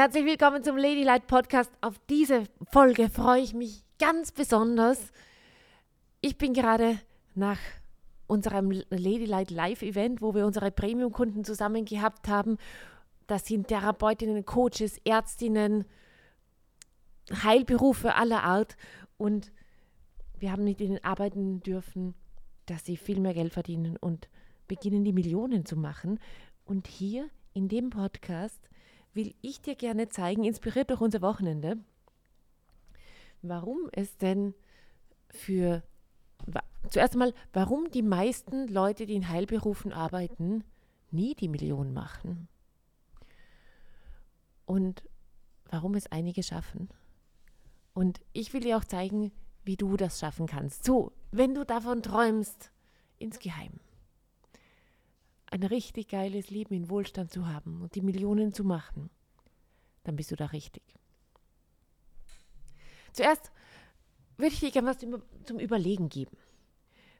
Herzlich willkommen zum Ladylight Podcast. Auf diese Folge freue ich mich ganz besonders. Ich bin gerade nach unserem Ladylight Live Event, wo wir unsere Premium-Kunden zusammen gehabt haben. Das sind Therapeutinnen, Coaches, Ärztinnen, Heilberufe aller Art. Und wir haben mit ihnen arbeiten dürfen, dass sie viel mehr Geld verdienen und beginnen, die Millionen zu machen. Und hier in dem Podcast will ich dir gerne zeigen, inspiriert durch unser Wochenende, warum es denn für, zuerst einmal, warum die meisten Leute, die in Heilberufen arbeiten, nie die Million machen. Und warum es einige schaffen. Und ich will dir auch zeigen, wie du das schaffen kannst. So, wenn du davon träumst, insgeheim ein richtig geiles Leben in Wohlstand zu haben und die Millionen zu machen, dann bist du da richtig. Zuerst würde ich dir gerne was zum Überlegen geben.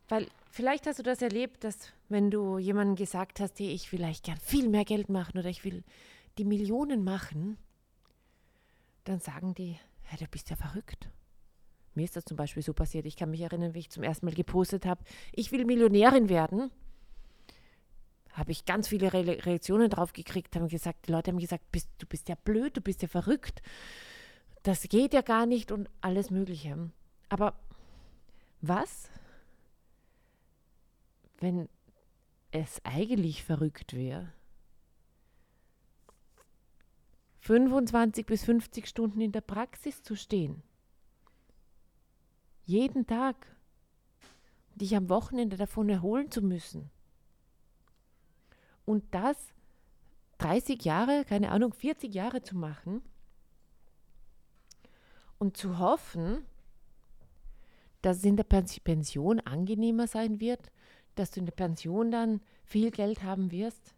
Weil vielleicht hast du das erlebt, dass wenn du jemandem gesagt hast, hey, ich will vielleicht gern viel mehr Geld machen oder ich will die Millionen machen, dann sagen die, hey, du bist ja verrückt. Mir ist das zum Beispiel so passiert. Ich kann mich erinnern, wie ich zum ersten Mal gepostet habe, ich will Millionärin werden habe ich ganz viele Re Reaktionen drauf gekriegt, haben gesagt, die Leute haben gesagt, bist, du bist ja blöd, du bist ja verrückt, das geht ja gar nicht und alles Mögliche. Aber was, wenn es eigentlich verrückt wäre? 25 bis 50 Stunden in der Praxis zu stehen. Jeden Tag. Dich am Wochenende davon erholen zu müssen und das 30 Jahre, keine Ahnung, 40 Jahre zu machen und zu hoffen, dass es in der Pension angenehmer sein wird, dass du in der Pension dann viel Geld haben wirst,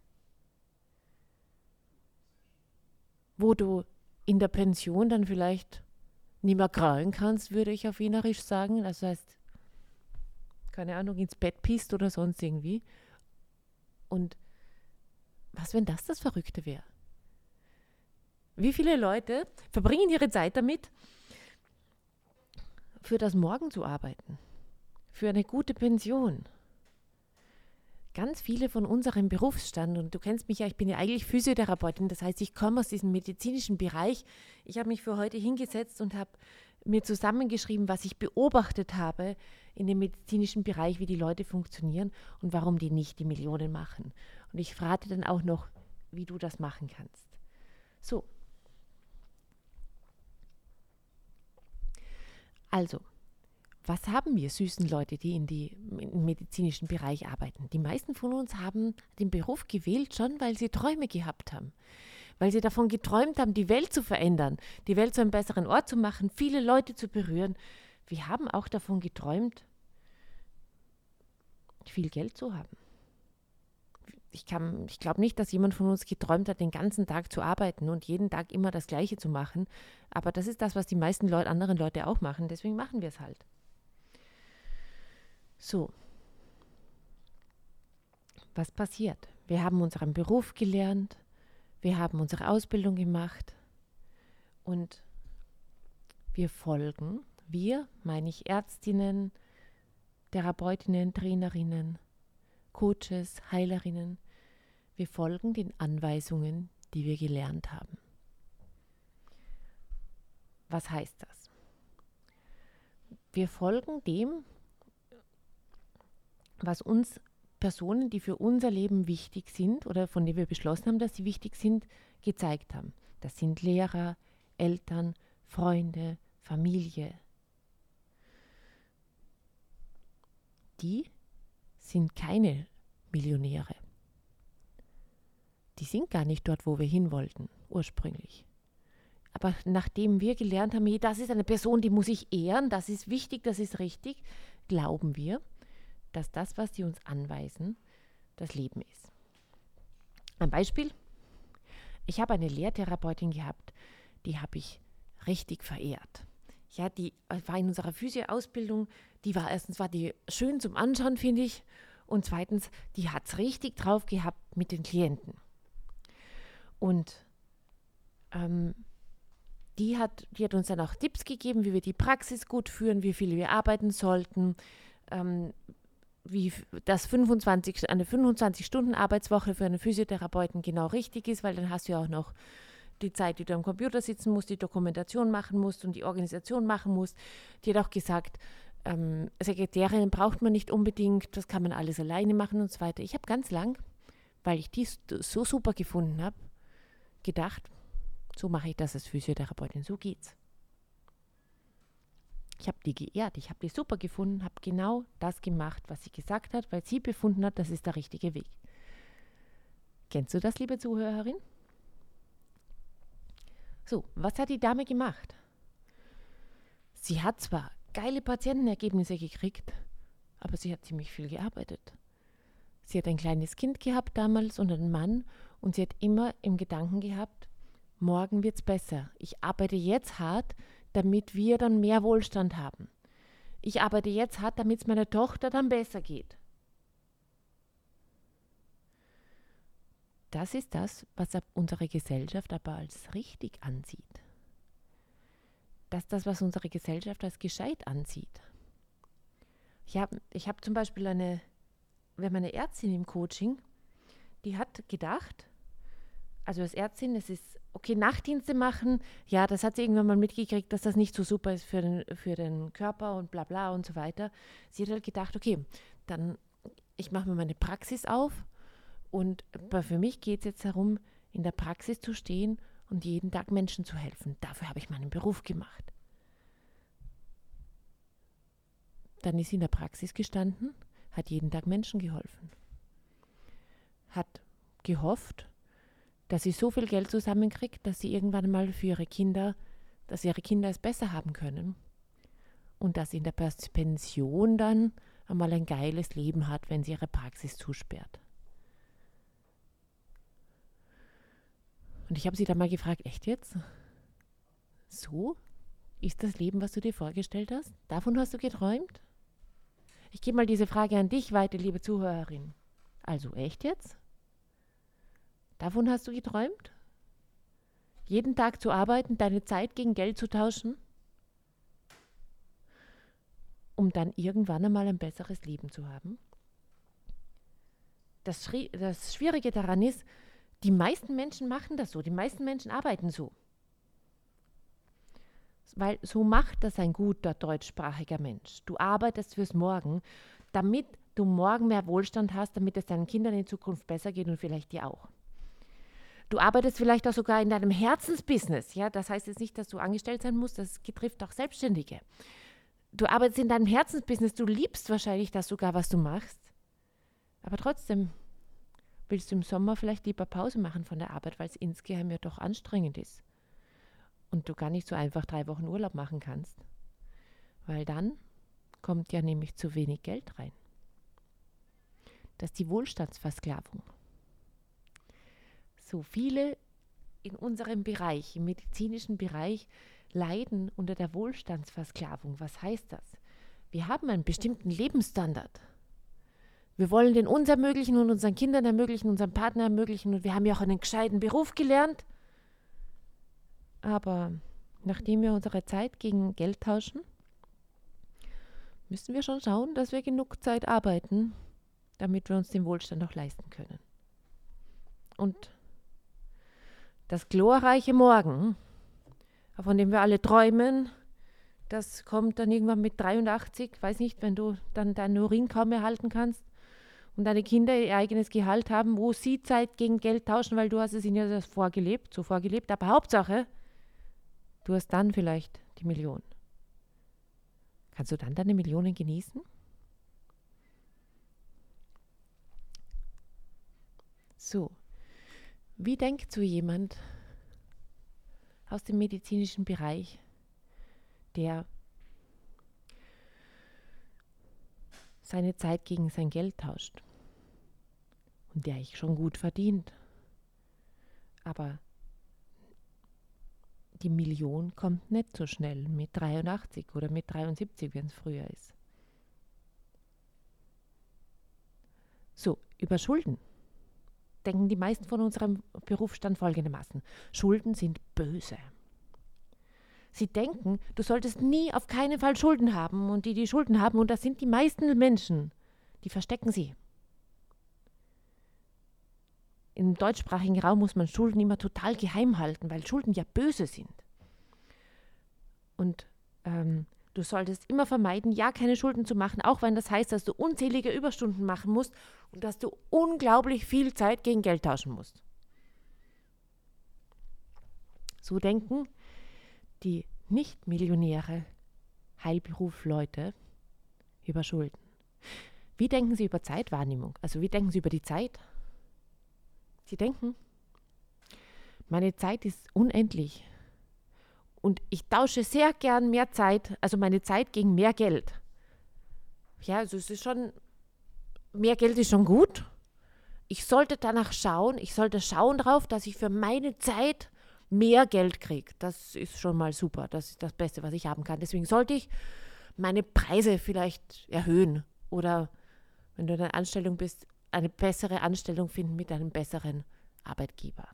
wo du in der Pension dann vielleicht nicht mehr krallen kannst, würde ich auf Wienerisch sagen. Das heißt, keine Ahnung, ins Bett pisst oder sonst irgendwie. Und was, wenn das das Verrückte wäre? Wie viele Leute verbringen ihre Zeit damit, für das Morgen zu arbeiten, für eine gute Pension? Ganz viele von unserem Berufsstand, und du kennst mich ja, ich bin ja eigentlich Physiotherapeutin, das heißt, ich komme aus diesem medizinischen Bereich. Ich habe mich für heute hingesetzt und habe mir zusammengeschrieben, was ich beobachtet habe in dem medizinischen Bereich, wie die Leute funktionieren und warum die nicht die Millionen machen. Und ich frage dann auch noch, wie du das machen kannst. So. Also, was haben wir süßen Leute, die in die, im medizinischen Bereich arbeiten? Die meisten von uns haben den Beruf gewählt schon, weil sie Träume gehabt haben. Weil sie davon geträumt haben, die Welt zu verändern, die Welt zu einem besseren Ort zu machen, viele Leute zu berühren. Wir haben auch davon geträumt, viel Geld zu haben ich, ich glaube nicht, dass jemand von uns geträumt hat, den ganzen Tag zu arbeiten und jeden Tag immer das Gleiche zu machen. Aber das ist das, was die meisten Leute, anderen Leute auch machen. Deswegen machen wir es halt. So. Was passiert? Wir haben unseren Beruf gelernt, wir haben unsere Ausbildung gemacht und wir folgen, wir meine ich Ärztinnen, Therapeutinnen, Trainerinnen, Coaches, Heilerinnen, wir folgen den Anweisungen, die wir gelernt haben. Was heißt das? Wir folgen dem, was uns Personen, die für unser Leben wichtig sind oder von denen wir beschlossen haben, dass sie wichtig sind, gezeigt haben. Das sind Lehrer, Eltern, Freunde, Familie. Die sind keine Millionäre die sind gar nicht dort, wo wir hin wollten, ursprünglich. Aber nachdem wir gelernt haben, das ist eine Person, die muss ich ehren, das ist wichtig, das ist richtig, glauben wir, dass das, was sie uns anweisen, das Leben ist. Ein Beispiel. Ich habe eine Lehrtherapeutin gehabt, die habe ich richtig verehrt. Ja, die war in unserer Physio-Ausbildung, die war erstens war die schön zum Anschauen, finde ich, und zweitens, die hat es richtig drauf gehabt mit den Klienten. Und ähm, die, hat, die hat uns dann auch Tipps gegeben, wie wir die Praxis gut führen, wie viel wir arbeiten sollten, ähm, wie das 25, eine 25-Stunden-Arbeitswoche für einen Physiotherapeuten genau richtig ist, weil dann hast du ja auch noch die Zeit, die du am Computer sitzen musst, die Dokumentation machen musst und die Organisation machen musst. Die hat auch gesagt, ähm, Sekretärin braucht man nicht unbedingt, das kann man alles alleine machen und so weiter. Ich habe ganz lang, weil ich dies so super gefunden habe, gedacht, so mache ich das als Physiotherapeutin, so geht's. Ich habe die geehrt, ich habe die super gefunden, habe genau das gemacht, was sie gesagt hat, weil sie befunden hat, das ist der richtige Weg. Kennst du das, liebe Zuhörerin? So, was hat die Dame gemacht? Sie hat zwar geile Patientenergebnisse gekriegt, aber sie hat ziemlich viel gearbeitet. Sie hat ein kleines Kind gehabt damals und einen Mann und sie hat immer im Gedanken gehabt, morgen wird es besser. Ich arbeite jetzt hart, damit wir dann mehr Wohlstand haben. Ich arbeite jetzt hart, damit es meiner Tochter dann besser geht. Das ist das, was unsere Gesellschaft aber als richtig ansieht. Das ist das, was unsere Gesellschaft als gescheit ansieht. Ich habe ich hab zum Beispiel eine, wir haben eine Ärztin im Coaching, die hat gedacht, also als Ärztin, es ist okay, Nachtdienste machen, ja, das hat sie irgendwann mal mitgekriegt, dass das nicht so super ist für den, für den Körper und bla bla und so weiter. Sie hat halt gedacht, okay, dann ich mache mir meine Praxis auf und für mich geht es jetzt darum, in der Praxis zu stehen und jeden Tag Menschen zu helfen. Dafür habe ich meinen Beruf gemacht. Dann ist sie in der Praxis gestanden, hat jeden Tag Menschen geholfen, hat gehofft, dass sie so viel Geld zusammenkriegt, dass sie irgendwann mal für ihre Kinder, dass ihre Kinder es besser haben können. Und dass sie in der Pension dann einmal ein geiles Leben hat, wenn sie ihre Praxis zusperrt. Und ich habe sie dann mal gefragt, echt jetzt? So? Ist das Leben, was du dir vorgestellt hast? Davon hast du geträumt? Ich gebe mal diese Frage an dich weiter, liebe Zuhörerin. Also echt jetzt? Davon hast du geträumt? Jeden Tag zu arbeiten, deine Zeit gegen Geld zu tauschen? Um dann irgendwann einmal ein besseres Leben zu haben? Das, das Schwierige daran ist, die meisten Menschen machen das so, die meisten Menschen arbeiten so. Weil so macht das ein guter deutschsprachiger Mensch. Du arbeitest fürs Morgen, damit du morgen mehr Wohlstand hast, damit es deinen Kindern in Zukunft besser geht und vielleicht dir auch. Du arbeitest vielleicht auch sogar in deinem Herzensbusiness. Ja, das heißt jetzt nicht, dass du angestellt sein musst, das betrifft auch Selbstständige. Du arbeitest in deinem Herzensbusiness, du liebst wahrscheinlich das sogar, was du machst. Aber trotzdem willst du im Sommer vielleicht lieber Pause machen von der Arbeit, weil es insgeheim ja doch anstrengend ist. Und du gar nicht so einfach drei Wochen Urlaub machen kannst. Weil dann kommt ja nämlich zu wenig Geld rein. Das ist die Wohlstandsversklavung so viele in unserem Bereich, im medizinischen Bereich, leiden unter der Wohlstandsversklavung. Was heißt das? Wir haben einen bestimmten Lebensstandard. Wir wollen den uns ermöglichen und unseren Kindern ermöglichen, unserem Partner ermöglichen und wir haben ja auch einen gescheiten Beruf gelernt. Aber nachdem wir unsere Zeit gegen Geld tauschen, müssen wir schon schauen, dass wir genug Zeit arbeiten, damit wir uns den Wohlstand auch leisten können. Und das glorreiche Morgen, von dem wir alle träumen, das kommt dann irgendwann mit 83, weiß nicht, wenn du dann deinen Urin kaum mehr halten kannst und deine Kinder ihr eigenes Gehalt haben, wo sie Zeit gegen Geld tauschen, weil du hast es ihnen ja vorgelebt, so vorgelebt, aber Hauptsache, du hast dann vielleicht die Million. Kannst du dann deine Millionen genießen? So, wie denkt so jemand aus dem medizinischen Bereich, der seine Zeit gegen sein Geld tauscht und der ich schon gut verdient? Aber die Million kommt nicht so schnell mit 83 oder mit 73, wenn es früher ist. So, über Schulden denken die meisten von unserem Berufsstand folgendermaßen. Schulden sind böse. Sie denken, du solltest nie auf keinen Fall Schulden haben und die, die Schulden haben, und das sind die meisten Menschen, die verstecken sie. Im deutschsprachigen Raum muss man Schulden immer total geheim halten, weil Schulden ja böse sind. Und ähm, du solltest immer vermeiden, ja keine Schulden zu machen, auch wenn das heißt, dass du unzählige Überstunden machen musst und dass du unglaublich viel Zeit gegen Geld tauschen musst. So denken die Nicht-Millionäre, Heilberufleute über Schulden. Wie denken sie über Zeitwahrnehmung? Also wie denken sie über die Zeit? Sie denken, meine Zeit ist unendlich. Und ich tausche sehr gern mehr Zeit, also meine Zeit gegen mehr Geld. Ja, also es ist schon, mehr Geld ist schon gut. Ich sollte danach schauen, ich sollte schauen darauf, dass ich für meine Zeit mehr Geld kriege. Das ist schon mal super. Das ist das Beste, was ich haben kann. Deswegen sollte ich meine Preise vielleicht erhöhen oder wenn du in einer Anstellung bist, eine bessere Anstellung finden mit einem besseren Arbeitgeber.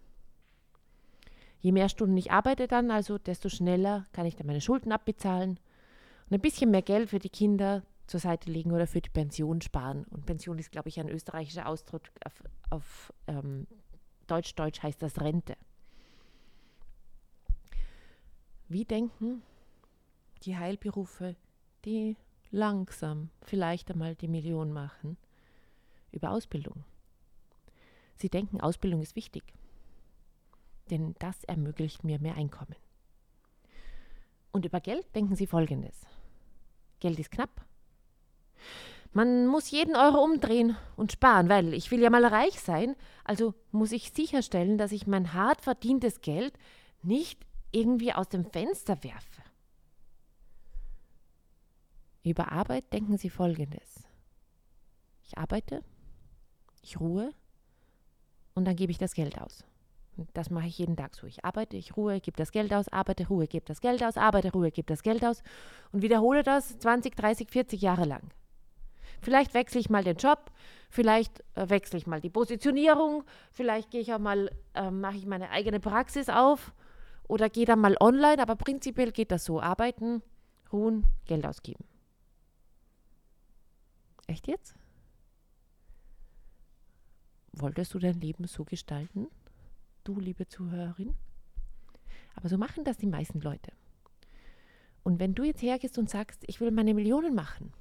Je mehr Stunden ich arbeite dann, also desto schneller kann ich dann meine Schulden abbezahlen und ein bisschen mehr Geld für die Kinder zur Seite legen oder für die Pension sparen. Und Pension ist, glaube ich, ein österreichischer Ausdruck. Auf, auf ähm, Deutsch, Deutsch heißt das Rente. Wie denken die Heilberufe, die langsam vielleicht einmal die Million machen, über Ausbildung? Sie denken, Ausbildung ist wichtig, denn das ermöglicht mir mehr Einkommen. Und über Geld denken Sie Folgendes. Geld ist knapp. Man muss jeden Euro umdrehen und sparen, weil ich will ja mal reich sein, also muss ich sicherstellen, dass ich mein hart verdientes Geld nicht irgendwie aus dem Fenster werfe. Über Arbeit denken Sie Folgendes. Ich arbeite, ich ruhe und dann gebe ich das Geld aus. Das mache ich jeden Tag so. Ich arbeite, ich ruhe, gebe das Geld aus, arbeite, ruhe, gebe das Geld aus, arbeite, ruhe, gebe das Geld aus und wiederhole das 20, 30, 40 Jahre lang. Vielleicht wechsle ich mal den Job, vielleicht äh, wechsle ich mal die Positionierung, vielleicht gehe ich auch mal, äh, mache ich meine eigene Praxis auf oder gehe dann mal online, aber prinzipiell geht das so. Arbeiten, ruhen, Geld ausgeben. Echt jetzt? Wolltest du dein Leben so gestalten? Du, liebe Zuhörerin? Aber so machen das die meisten Leute. Und wenn du jetzt hergehst und sagst, ich will meine Millionen machen,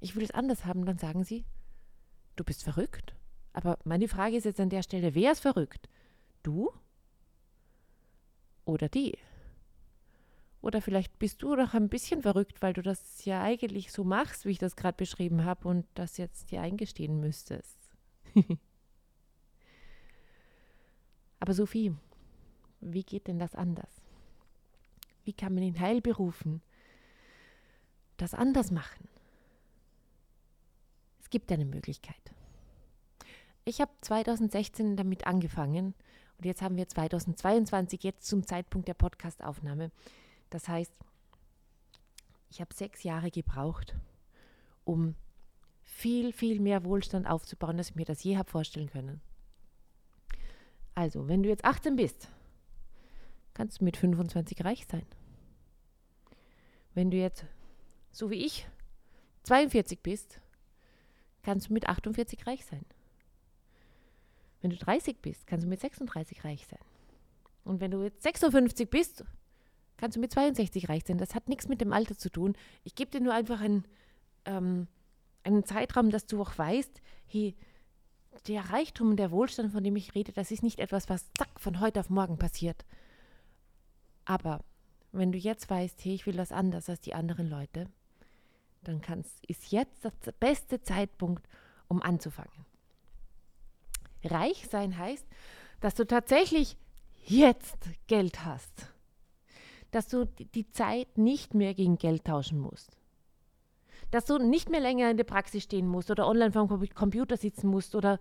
ich will es anders haben, dann sagen sie, du bist verrückt. Aber meine Frage ist jetzt an der Stelle, wer ist verrückt? Du oder die? Oder vielleicht bist du doch ein bisschen verrückt, weil du das ja eigentlich so machst, wie ich das gerade beschrieben habe und das jetzt dir eingestehen müsstest. Aber Sophie, wie geht denn das anders? Wie kann man in Heilberufen das anders machen? Es gibt eine Möglichkeit. Ich habe 2016 damit angefangen und jetzt haben wir 2022, jetzt zum Zeitpunkt der Podcastaufnahme. Das heißt, ich habe sechs Jahre gebraucht, um viel, viel mehr Wohlstand aufzubauen, als ich mir das je habe vorstellen können. Also, wenn du jetzt 18 bist, kannst du mit 25 reich sein. Wenn du jetzt, so wie ich, 42 bist, kannst du mit 48 reich sein. Wenn du 30 bist, kannst du mit 36 reich sein. Und wenn du jetzt 56 bist, kannst du mit 62 reich sein. Das hat nichts mit dem Alter zu tun. Ich gebe dir nur einfach einen, ähm, einen Zeitraum, dass du auch weißt, hey, der Reichtum und der Wohlstand, von dem ich rede, das ist nicht etwas, was zack von heute auf morgen passiert. Aber wenn du jetzt weißt, hey, ich will das anders als die anderen Leute, dann kannst, ist jetzt der beste Zeitpunkt, um anzufangen. Reich sein heißt, dass du tatsächlich jetzt Geld hast. Dass du die Zeit nicht mehr gegen Geld tauschen musst. Dass du nicht mehr länger in der Praxis stehen musst oder online vor dem Computer sitzen musst oder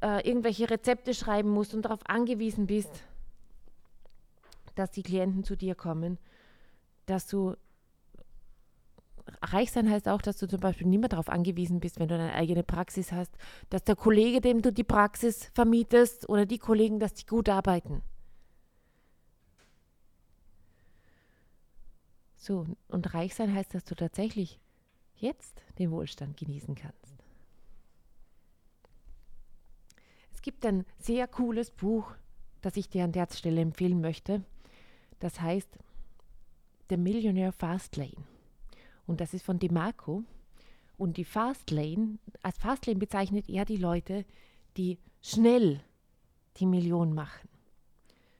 äh, irgendwelche Rezepte schreiben musst und darauf angewiesen bist, dass die Klienten zu dir kommen. Dass du reich sein heißt auch, dass du zum Beispiel nicht mehr darauf angewiesen bist, wenn du eine eigene Praxis hast, dass der Kollege, dem du die Praxis vermietest oder die Kollegen, dass die gut arbeiten. So, und reich sein heißt, dass du tatsächlich jetzt den Wohlstand genießen kannst. Es gibt ein sehr cooles Buch, das ich dir an der Stelle empfehlen möchte. Das heißt The Millionaire Fastlane. Und das ist von DeMarco. Und die Fastlane, als Fastlane bezeichnet er die Leute, die schnell die Million machen.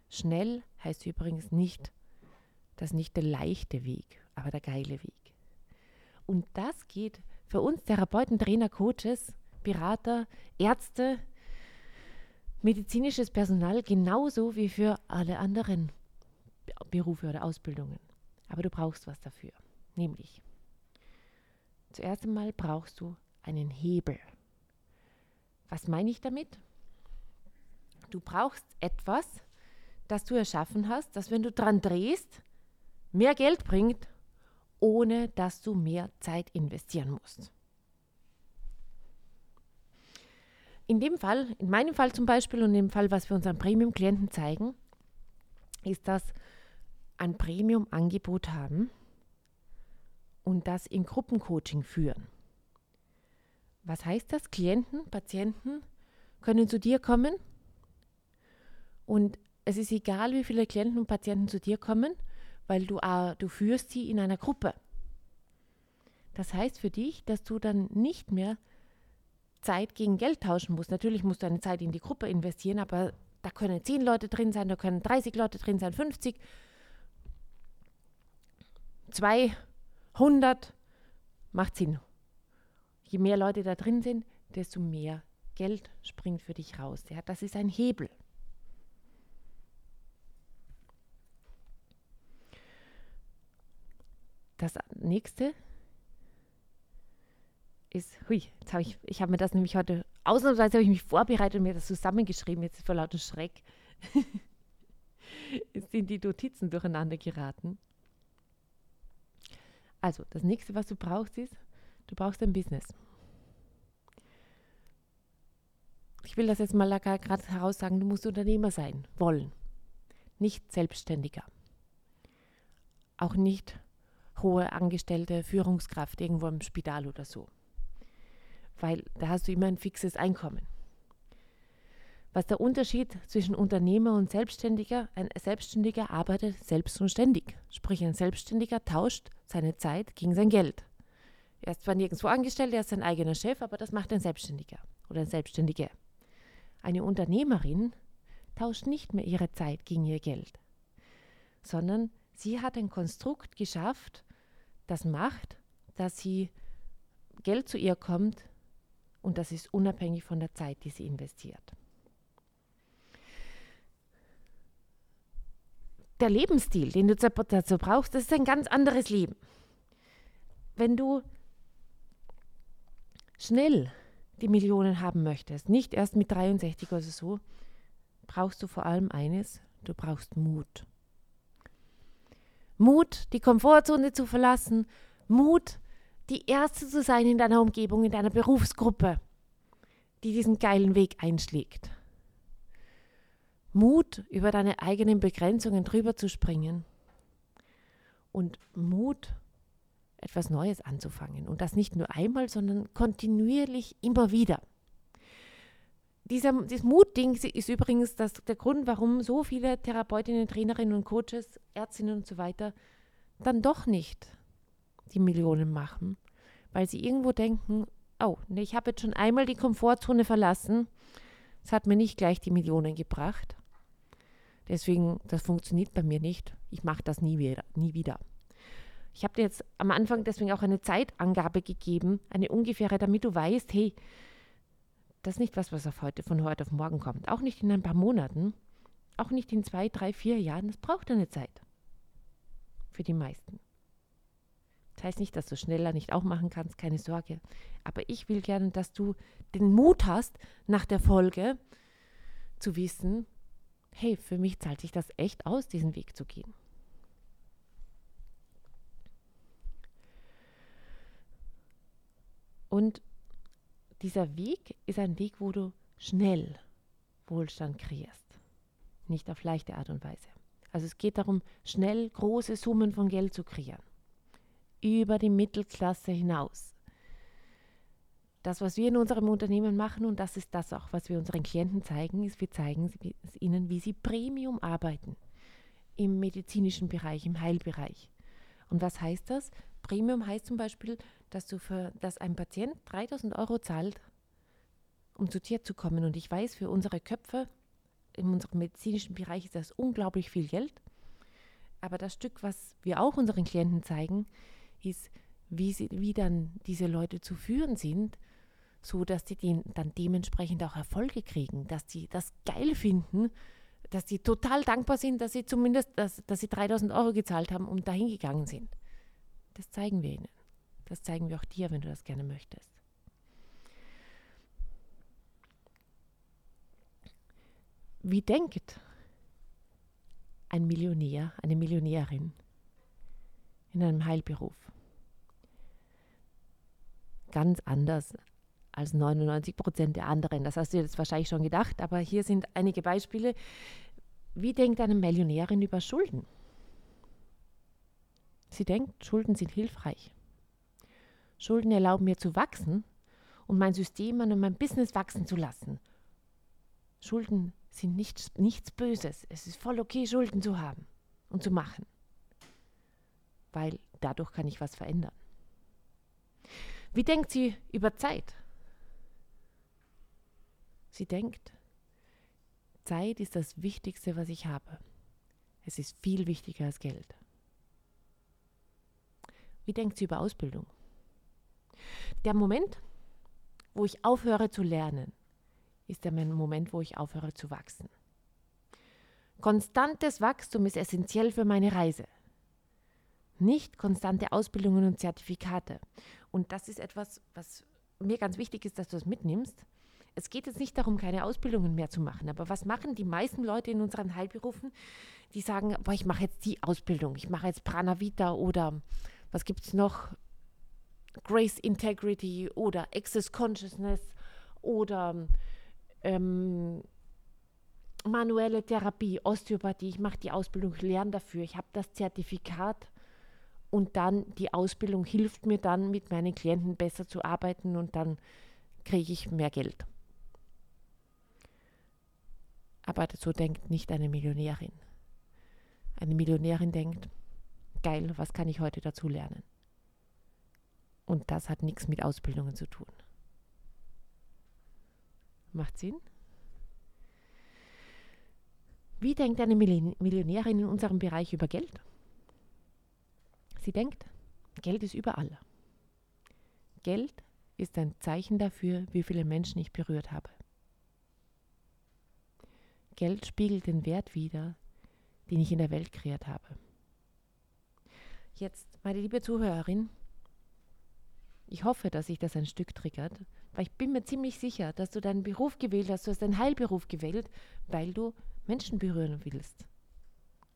Schnell heißt übrigens nicht, das ist nicht der leichte Weg, aber der geile Weg. Und das geht für uns Therapeuten, Trainer, Coaches, Berater, Ärzte, medizinisches Personal genauso wie für alle anderen Berufe oder Ausbildungen. Aber du brauchst was dafür, nämlich zuerst einmal brauchst du einen Hebel. Was meine ich damit? Du brauchst etwas, das du erschaffen hast, das, wenn du dran drehst, mehr Geld bringt, ohne dass du mehr Zeit investieren musst. In dem Fall, in meinem Fall zum Beispiel und in dem Fall, was wir unseren Premium-Klienten zeigen, ist, dass ein Premium-Angebot haben und das in Gruppencoaching führen. Was heißt das? Klienten, Patienten können zu dir kommen und es ist egal, wie viele Klienten und Patienten zu dir kommen, weil du, äh, du führst sie in einer Gruppe. Das heißt für dich, dass du dann nicht mehr Zeit gegen Geld tauschen musst. Natürlich musst du eine Zeit in die Gruppe investieren, aber da können 10 Leute drin sein, da können 30 Leute drin sein, 50. 200 macht Sinn. Je mehr Leute da drin sind, desto mehr Geld springt für dich raus. Ja, das ist ein Hebel. Das nächste ist, hui, jetzt habe ich, ich habe mir das nämlich heute, ausnahmsweise habe ich mich vorbereitet und mir das zusammengeschrieben, jetzt vor lauter Schreck sind die Notizen durcheinander geraten. Also, das nächste, was du brauchst, ist, du brauchst ein Business. Ich will das jetzt mal gerade heraus sagen, du musst Unternehmer sein, wollen. Nicht Selbstständiger. Auch nicht hohe Angestellte, Führungskraft irgendwo im Spital oder so. Weil da hast du immer ein fixes Einkommen. Was der Unterschied zwischen Unternehmer und Selbstständiger? Ein Selbstständiger arbeitet selbst und ständig. Sprich, ein Selbstständiger tauscht seine Zeit gegen sein Geld. Er ist zwar nirgendwo angestellt, er ist sein eigener Chef, aber das macht ein Selbstständiger oder ein Selbstständiger. Eine Unternehmerin tauscht nicht mehr ihre Zeit gegen ihr Geld, sondern sie hat ein Konstrukt geschafft, das macht, dass sie Geld zu ihr kommt und das ist unabhängig von der Zeit, die sie investiert. Der Lebensstil, den du dazu brauchst, das ist ein ganz anderes Leben. Wenn du schnell die Millionen haben möchtest, nicht erst mit 63 oder so, brauchst du vor allem eines, du brauchst Mut. Mut, die Komfortzone zu verlassen, Mut, die Erste zu sein in deiner Umgebung, in deiner Berufsgruppe, die diesen geilen Weg einschlägt. Mut, über deine eigenen Begrenzungen drüber zu springen und Mut, etwas Neues anzufangen. Und das nicht nur einmal, sondern kontinuierlich immer wieder. Dieser, dieses Mutding ist übrigens das, der Grund, warum so viele Therapeutinnen, Trainerinnen und Coaches, Ärztinnen und so weiter dann doch nicht die Millionen machen, weil sie irgendwo denken, oh, ich habe jetzt schon einmal die Komfortzone verlassen, es hat mir nicht gleich die Millionen gebracht. Deswegen, das funktioniert bei mir nicht. Ich mache das nie wieder, nie wieder. Ich habe dir jetzt am Anfang deswegen auch eine Zeitangabe gegeben, eine ungefähre, damit du weißt, hey, das ist nicht was, was auf heute, von heute auf morgen kommt. Auch nicht in ein paar Monaten, auch nicht in zwei, drei, vier Jahren. Das braucht eine Zeit. Für die meisten. Das heißt nicht, dass du schneller nicht auch machen kannst, keine Sorge. Aber ich will gerne, dass du den Mut hast, nach der Folge zu wissen, hey, für mich zahlt sich das echt aus, diesen Weg zu gehen. Und dieser Weg ist ein Weg, wo du schnell Wohlstand kreierst. Nicht auf leichte Art und Weise. Also es geht darum, schnell große Summen von Geld zu kreieren. Über die Mittelklasse hinaus. Das, was wir in unserem Unternehmen machen, und das ist das auch, was wir unseren Klienten zeigen, ist, wir zeigen ihnen, wie sie Premium arbeiten. Im medizinischen Bereich, im Heilbereich. Und was heißt das? Premium heißt zum Beispiel, dass, du für, dass ein Patient 3000 Euro zahlt, um zu dir zu kommen. Und ich weiß, für unsere Köpfe in unserem medizinischen Bereich ist das unglaublich viel Geld. Aber das Stück, was wir auch unseren Klienten zeigen, ist, wie, sie, wie dann diese Leute zu führen sind, so dass sie den, dann dementsprechend auch Erfolge kriegen, dass sie das geil finden, dass sie total dankbar sind, dass sie zumindest, dass, dass sie 3000 Euro gezahlt haben und dahin gegangen sind. Das zeigen wir ihnen. Das zeigen wir auch dir, wenn du das gerne möchtest. Wie denkt ein Millionär, eine Millionärin in einem Heilberuf? Ganz anders als 99 Prozent der anderen. Das hast du jetzt wahrscheinlich schon gedacht, aber hier sind einige Beispiele. Wie denkt eine Millionärin über Schulden? Sie denkt, Schulden sind hilfreich. Schulden erlauben mir zu wachsen und mein System und mein Business wachsen zu lassen. Schulden sind nichts, nichts Böses. Es ist voll okay, Schulden zu haben und zu machen. Weil dadurch kann ich was verändern. Wie denkt sie über Zeit? Sie denkt, Zeit ist das Wichtigste, was ich habe. Es ist viel wichtiger als Geld. Wie denkt sie über Ausbildung? Der Moment, wo ich aufhöre zu lernen, ist der Moment, wo ich aufhöre zu wachsen. Konstantes Wachstum ist essentiell für meine Reise. Nicht konstante Ausbildungen und Zertifikate. Und das ist etwas, was mir ganz wichtig ist, dass du das mitnimmst. Es geht jetzt nicht darum, keine Ausbildungen mehr zu machen, aber was machen die meisten Leute in unseren Heilberufen? Die sagen, boah, ich mache jetzt die Ausbildung, ich mache jetzt Pranavita oder was gibt es noch? Grace Integrity oder Access Consciousness oder ähm, manuelle Therapie, Osteopathie. Ich mache die Ausbildung, ich lerne dafür. Ich habe das Zertifikat und dann die Ausbildung hilft mir dann, mit meinen Klienten besser zu arbeiten und dann kriege ich mehr Geld. Aber so denkt nicht eine Millionärin. Eine Millionärin denkt, geil, was kann ich heute dazu lernen? Und das hat nichts mit Ausbildungen zu tun. Macht Sinn? Wie denkt eine Millionärin in unserem Bereich über Geld? Sie denkt, Geld ist überall. Geld ist ein Zeichen dafür, wie viele Menschen ich berührt habe. Geld spiegelt den Wert wider, den ich in der Welt kreiert habe. Jetzt, meine liebe Zuhörerin, ich hoffe, dass sich das ein Stück triggert, weil ich bin mir ziemlich sicher, dass du deinen Beruf gewählt hast, du hast deinen Heilberuf gewählt, weil du Menschen berühren willst,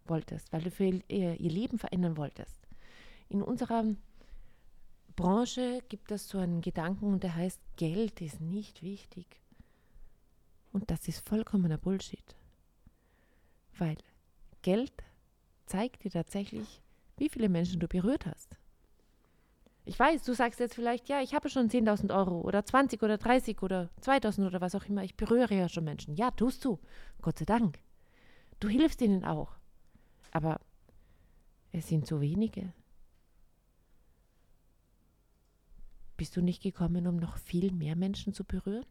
wolltest, weil du für ihr, ihr Leben verändern wolltest. In unserer Branche gibt es so einen Gedanken der heißt, Geld ist nicht wichtig. Und das ist vollkommener Bullshit. Weil Geld zeigt dir tatsächlich, wie viele Menschen du berührt hast. Ich weiß, du sagst jetzt vielleicht, ja, ich habe schon 10.000 Euro oder 20 oder 30 oder 2.000 oder was auch immer. Ich berühre ja schon Menschen. Ja, tust du. Gott sei Dank. Du hilfst ihnen auch. Aber es sind so wenige. Bist du nicht gekommen, um noch viel mehr Menschen zu berühren?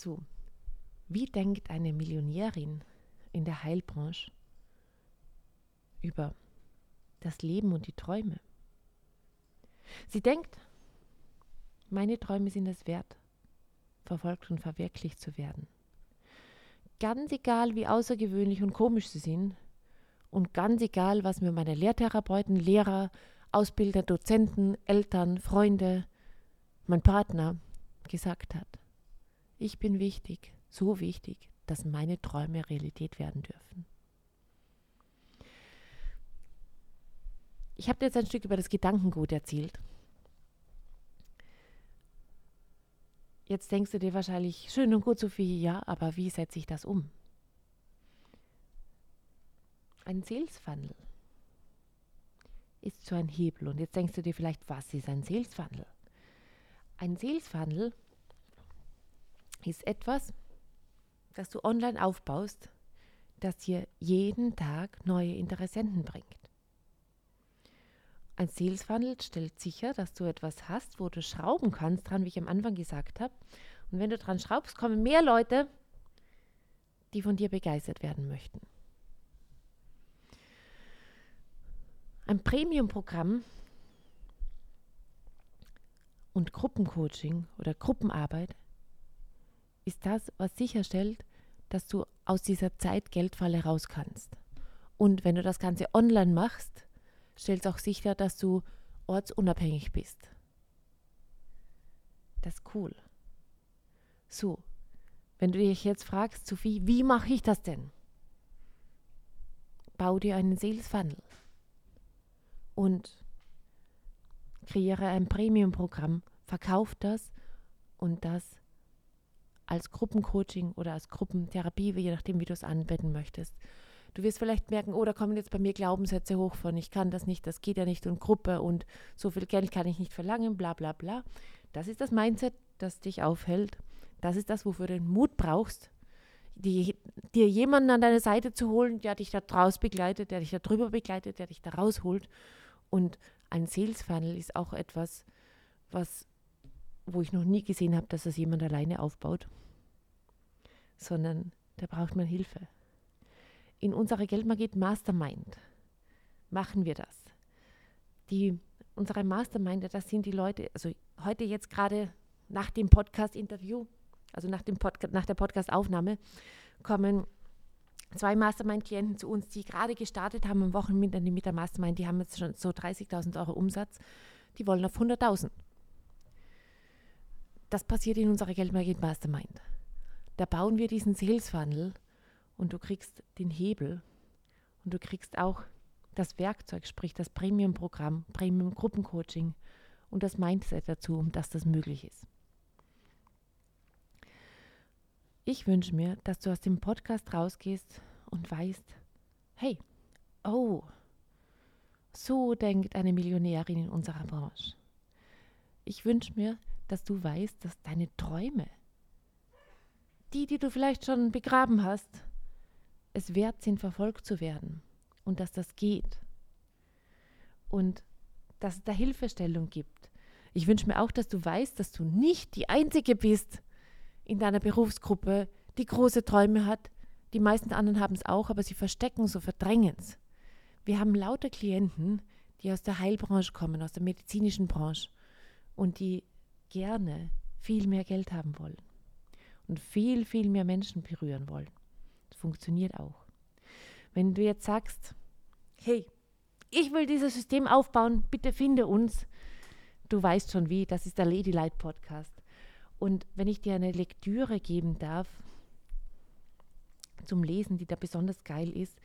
So, wie denkt eine Millionärin in der Heilbranche über das Leben und die Träume. Sie denkt, meine Träume sind es wert, verfolgt und verwirklicht zu werden. Ganz egal, wie außergewöhnlich und komisch sie sind und ganz egal, was mir meine Lehrtherapeuten, Lehrer, Ausbilder, Dozenten, Eltern, Freunde, mein Partner gesagt hat. Ich bin wichtig, so wichtig, dass meine Träume Realität werden dürfen. ich habe dir jetzt ein Stück über das Gedankengut erzählt. Jetzt denkst du dir wahrscheinlich, schön und gut, Sophie, ja, aber wie setze ich das um? Ein Funnel ist so ein Hebel. Und jetzt denkst du dir vielleicht, was ist ein Funnel? Ein Funnel ist etwas, das du online aufbaust, das dir jeden Tag neue Interessenten bringt. Ein Sales Funnel stellt sicher, dass du etwas hast, wo du schrauben kannst, dran, wie ich am Anfang gesagt habe. Und wenn du dran schraubst, kommen mehr Leute, die von dir begeistert werden möchten. Ein Premium-Programm und Gruppencoaching oder Gruppenarbeit ist das, was sicherstellt, dass du aus dieser Zeit-Geldfalle raus kannst. Und wenn du das Ganze online machst, stellt es auch sicher, dass du ortsunabhängig bist. Das ist cool. So, wenn du dich jetzt fragst, Sophie, wie mache ich das denn? Bau dir einen Sales Funnel und kreiere ein Premium-Programm, verkauf das und das als Gruppencoaching oder als Gruppentherapie, je nachdem, wie du es anwenden möchtest. Du wirst vielleicht merken, oh, da kommen jetzt bei mir Glaubenssätze hoch von, ich kann das nicht, das geht ja nicht und Gruppe und so viel Geld kann ich nicht verlangen, bla bla bla. Das ist das Mindset, das dich aufhält. Das ist das, wofür du den Mut brauchst, die, dir jemanden an deine Seite zu holen, der dich da draus begleitet, der dich da drüber begleitet, der dich da rausholt und ein Sales Funnel ist auch etwas, was, wo ich noch nie gesehen habe, dass das jemand alleine aufbaut, sondern da braucht man Hilfe. In unserer Geldmagie Mastermind machen wir das. Die, unsere Mastermind, das sind die Leute, also heute jetzt gerade nach dem Podcast-Interview, also nach, dem Pod, nach der Podcast-Aufnahme, kommen zwei Mastermind-Klienten zu uns, die gerade gestartet haben am Wochenende mit der Mastermind, die haben jetzt schon so 30.000 Euro Umsatz, die wollen auf 100.000. Das passiert in unserer Geldmarket Mastermind. Da bauen wir diesen Sales Funnel und du kriegst den Hebel und du kriegst auch das Werkzeug, sprich das Premium-Programm, Premium-Gruppencoaching und das Mindset dazu, um dass das möglich ist. Ich wünsche mir, dass du aus dem Podcast rausgehst und weißt, hey, oh, so denkt eine Millionärin in unserer Branche. Ich wünsche mir, dass du weißt, dass deine Träume, die, die du vielleicht schon begraben hast, es wert sind, verfolgt zu werden und dass das geht und dass es da Hilfestellung gibt. Ich wünsche mir auch, dass du weißt, dass du nicht die Einzige bist, in deiner Berufsgruppe, die große Träume hat. Die meisten anderen haben es auch, aber sie verstecken so, verdrängen es. Wir haben lauter Klienten, die aus der Heilbranche kommen, aus der medizinischen Branche und die gerne viel mehr Geld haben wollen und viel, viel mehr Menschen berühren wollen. Das funktioniert auch. Wenn du jetzt sagst, hey, ich will dieses System aufbauen, bitte finde uns. Du weißt schon wie, das ist der Lady Light Podcast. Und wenn ich dir eine Lektüre geben darf zum Lesen, die da besonders geil ist,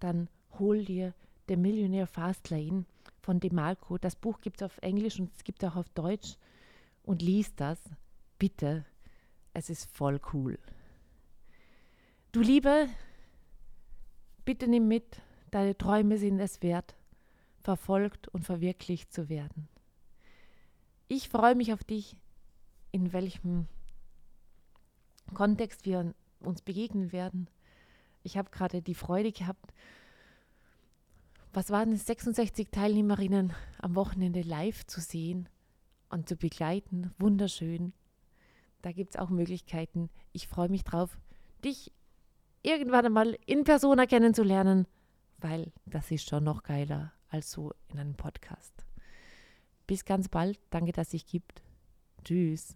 dann hol dir The Millionaire Fastlane von DeMarco. Das Buch gibt es auf Englisch und es gibt auch auf Deutsch. Und lies das, bitte. Es ist voll cool. Du Liebe, bitte nimm mit, deine Träume sind es wert, verfolgt und verwirklicht zu werden. Ich freue mich auf dich in welchem Kontext wir uns begegnen werden. Ich habe gerade die Freude gehabt, was waren es, 66 Teilnehmerinnen am Wochenende live zu sehen und zu begleiten. Wunderschön. Da gibt es auch Möglichkeiten. Ich freue mich drauf, dich irgendwann einmal in Persona kennenzulernen, weil das ist schon noch geiler als so in einem Podcast. Bis ganz bald. Danke, dass es sich gibt. Tschüss.